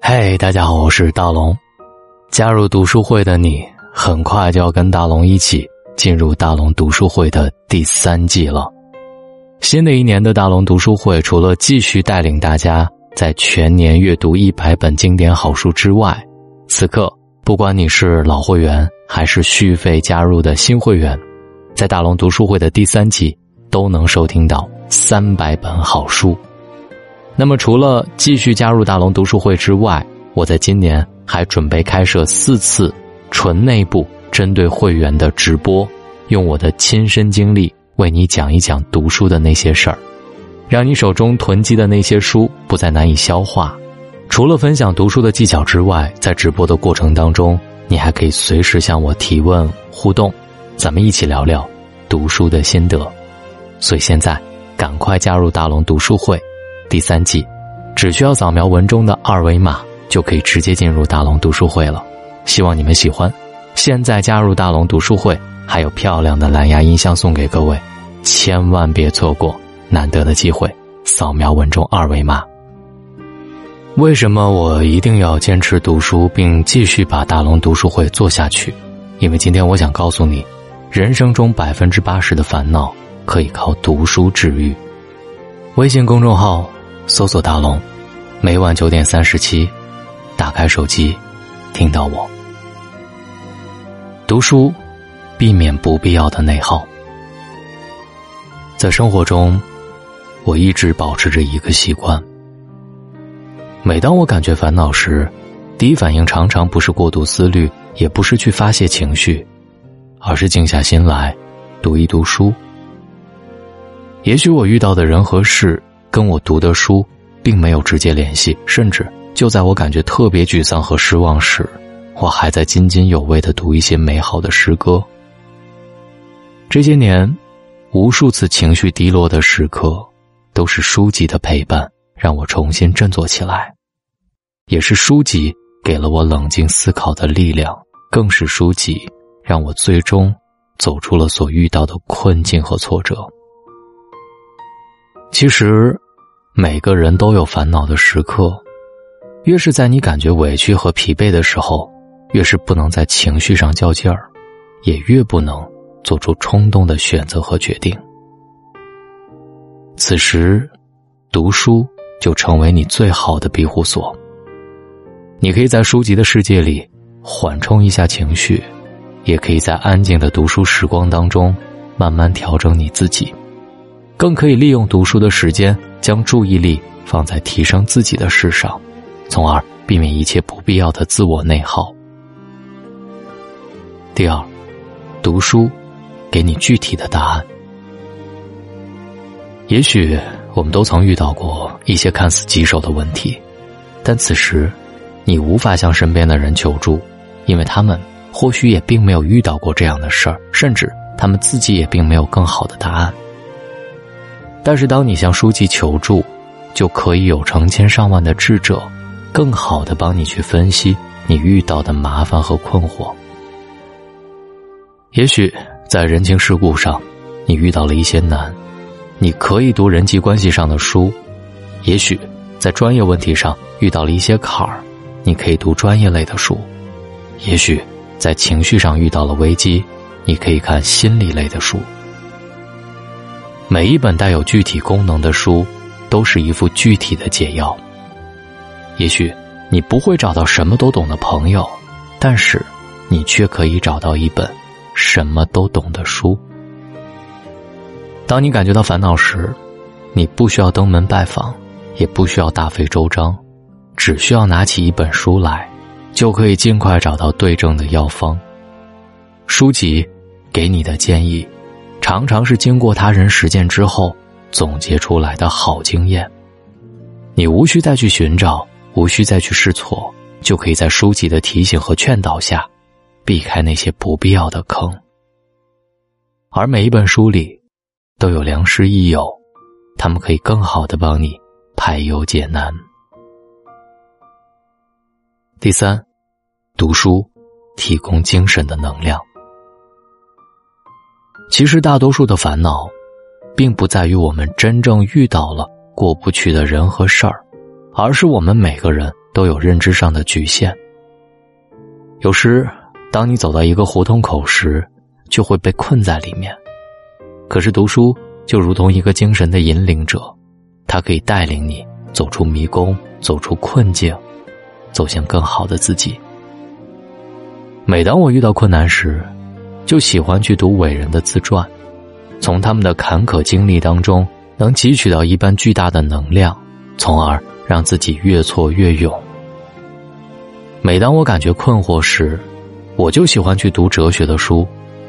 嗨，大家好，我是大龙。加入读书会的你，很快就要跟大龙一起进入大龙读书会的第三季了。新的一年的大龙读书会，除了继续带领大家在全年阅读一百本经典好书之外，此刻不管你是老会员还是续费加入的新会员，在大龙读书会的第三季都能收听到三百本好书。那么，除了继续加入大龙读书会之外，我在今年还准备开设四次纯内部针对会员的直播，用我的亲身经历为你讲一讲读书的那些事儿，让你手中囤积的那些书不再难以消化。除了分享读书的技巧之外，在直播的过程当中，你还可以随时向我提问互动，咱们一起聊聊读书的心得。所以现在赶快加入大龙读书会。第三季，只需要扫描文中的二维码，就可以直接进入大龙读书会了。希望你们喜欢。现在加入大龙读书会，还有漂亮的蓝牙音箱送给各位，千万别错过难得的机会。扫描文中二维码。为什么我一定要坚持读书，并继续把大龙读书会做下去？因为今天我想告诉你，人生中百分之八十的烦恼可以靠读书治愈。微信公众号。搜索大龙，每晚九点三十七，打开手机，听到我。读书，避免不必要的内耗。在生活中，我一直保持着一个习惯：每当我感觉烦恼时，第一反应常常不是过度思虑，也不是去发泄情绪，而是静下心来，读一读书。也许我遇到的人和事。跟我读的书并没有直接联系，甚至就在我感觉特别沮丧和失望时，我还在津津有味的读一些美好的诗歌。这些年，无数次情绪低落的时刻，都是书籍的陪伴让我重新振作起来，也是书籍给了我冷静思考的力量，更是书籍让我最终走出了所遇到的困境和挫折。其实。每个人都有烦恼的时刻，越是在你感觉委屈和疲惫的时候，越是不能在情绪上较劲儿，也越不能做出冲动的选择和决定。此时，读书就成为你最好的庇护所。你可以在书籍的世界里缓冲一下情绪，也可以在安静的读书时光当中慢慢调整你自己。更可以利用读书的时间，将注意力放在提升自己的事上，从而避免一切不必要的自我内耗。第二，读书给你具体的答案。也许我们都曾遇到过一些看似棘手的问题，但此时你无法向身边的人求助，因为他们或许也并没有遇到过这样的事儿，甚至他们自己也并没有更好的答案。但是，当你向书籍求助，就可以有成千上万的智者，更好的帮你去分析你遇到的麻烦和困惑。也许在人情世故上，你遇到了一些难，你可以读人际关系上的书；也许在专业问题上遇到了一些坎儿，你可以读专业类的书；也许在情绪上遇到了危机，你可以看心理类的书。每一本带有具体功能的书，都是一副具体的解药。也许你不会找到什么都懂的朋友，但是你却可以找到一本什么都懂的书。当你感觉到烦恼时，你不需要登门拜访，也不需要大费周章，只需要拿起一本书来，就可以尽快找到对症的药方。书籍给你的建议。常常是经过他人实践之后总结出来的好经验，你无需再去寻找，无需再去试错，就可以在书籍的提醒和劝导下，避开那些不必要的坑。而每一本书里，都有良师益友，他们可以更好的帮你排忧解难。第三，读书提供精神的能量。其实大多数的烦恼，并不在于我们真正遇到了过不去的人和事儿，而是我们每个人都有认知上的局限。有时，当你走到一个胡同口时，就会被困在里面。可是读书就如同一个精神的引领者，它可以带领你走出迷宫，走出困境，走向更好的自己。每当我遇到困难时，就喜欢去读伟人的自传，从他们的坎坷经历当中，能汲取到一般巨大的能量，从而让自己越挫越勇。每当我感觉困惑时，我就喜欢去读哲学的书，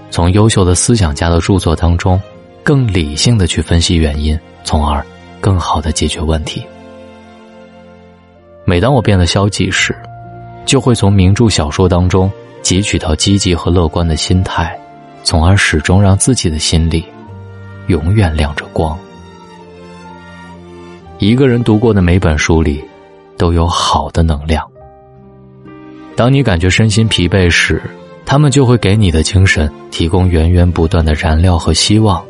从优秀的思想家的著作当中，更理性的去分析原因，从而更好的解决问题。每当我变得消极时，就会从名著小说当中。汲取到积极和乐观的心态，从而始终让自己的心里永远亮着光。一个人读过的每本书里，都有好的能量。当你感觉身心疲惫时，他们就会给你的精神提供源源不断的燃料和希望，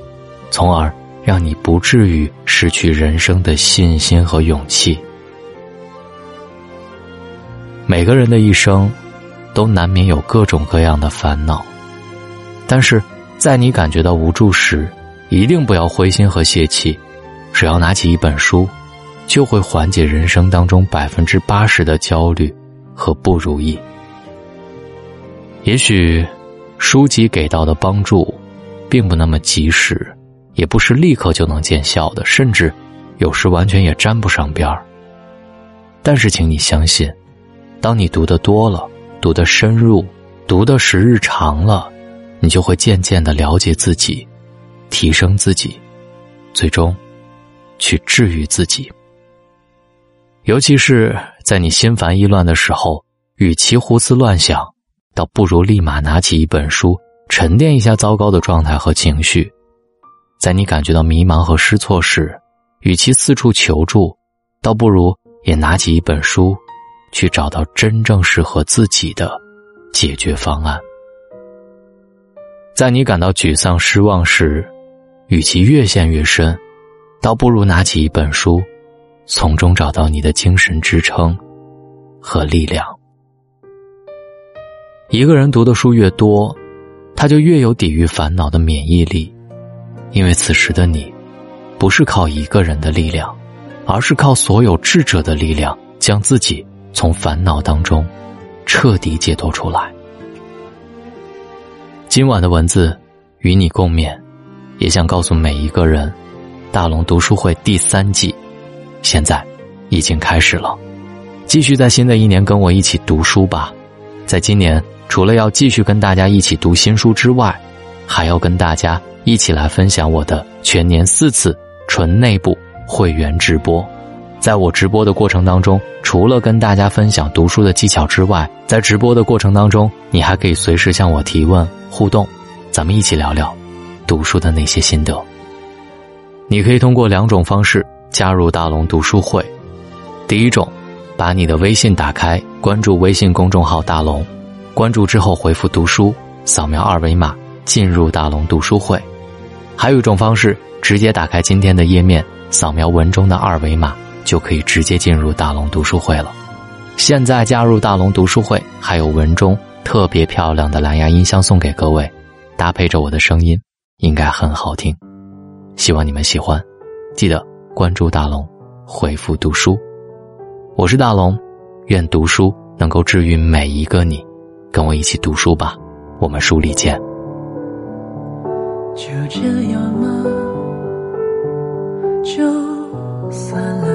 从而让你不至于失去人生的信心和勇气。每个人的一生。都难免有各种各样的烦恼，但是在你感觉到无助时，一定不要灰心和泄气，只要拿起一本书，就会缓解人生当中百分之八十的焦虑和不如意。也许书籍给到的帮助，并不那么及时，也不是立刻就能见效的，甚至有时完全也沾不上边儿。但是，请你相信，当你读的多了。读的深入，读的时日长了，你就会渐渐的了解自己，提升自己，最终去治愈自己。尤其是在你心烦意乱的时候，与其胡思乱想，倒不如立马拿起一本书，沉淀一下糟糕的状态和情绪。在你感觉到迷茫和失措时，与其四处求助，倒不如也拿起一本书。去找到真正适合自己的解决方案。在你感到沮丧、失望时，与其越陷越深，倒不如拿起一本书，从中找到你的精神支撑和力量。一个人读的书越多，他就越有抵御烦恼的免疫力，因为此时的你，不是靠一个人的力量，而是靠所有智者的力量，将自己。从烦恼当中彻底解脱出来。今晚的文字与你共勉，也想告诉每一个人：大龙读书会第三季现在已经开始了。继续在新的一年跟我一起读书吧。在今年，除了要继续跟大家一起读新书之外，还要跟大家一起来分享我的全年四次纯内部会员直播。在我直播的过程当中，除了跟大家分享读书的技巧之外，在直播的过程当中，你还可以随时向我提问互动，咱们一起聊聊读书的那些心得。你可以通过两种方式加入大龙读书会。第一种，把你的微信打开，关注微信公众号“大龙”，关注之后回复“读书”，扫描二维码进入大龙读书会。还有一种方式，直接打开今天的页面，扫描文中的二维码。就可以直接进入大龙读书会了。现在加入大龙读书会，还有文中特别漂亮的蓝牙音箱送给各位，搭配着我的声音，应该很好听。希望你们喜欢，记得关注大龙，回复读书。我是大龙，愿读书能够治愈每一个你。跟我一起读书吧，我们书里见。就这样吗？就算了。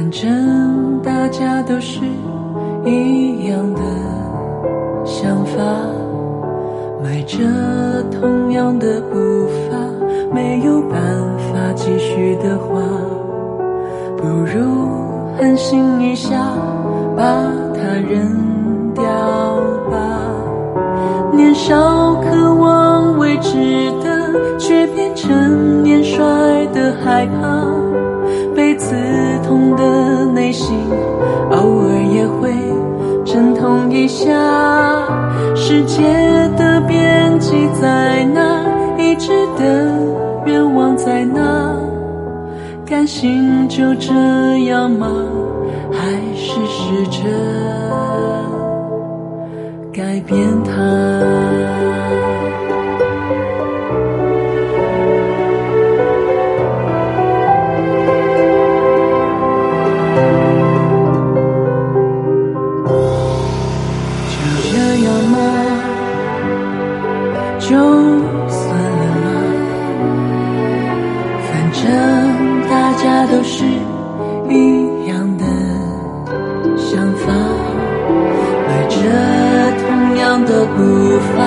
反正大家都是一样的想法，迈着同样的步伐，没有办法继续的话，不如狠心一下，把它扔掉吧。年少渴望未知的，却变成年衰的害怕。刺痛的内心，偶尔也会阵痛一下。世界的边际在哪？一直的愿望在哪？甘心就这样吗？还是试着改变它？就算了吧？反正大家都是一样的想法，迈着同样的步伐，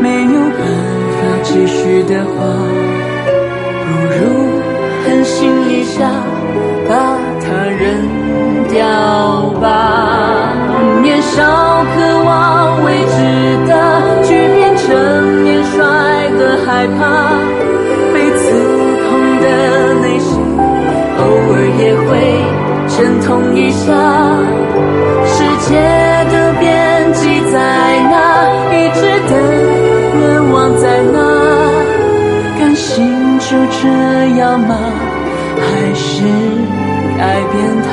没有办法继续的话，不如狠心同一下。世界的边际在哪？一直的愿望在哪？甘心就这样吗？还是改变它？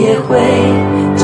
也会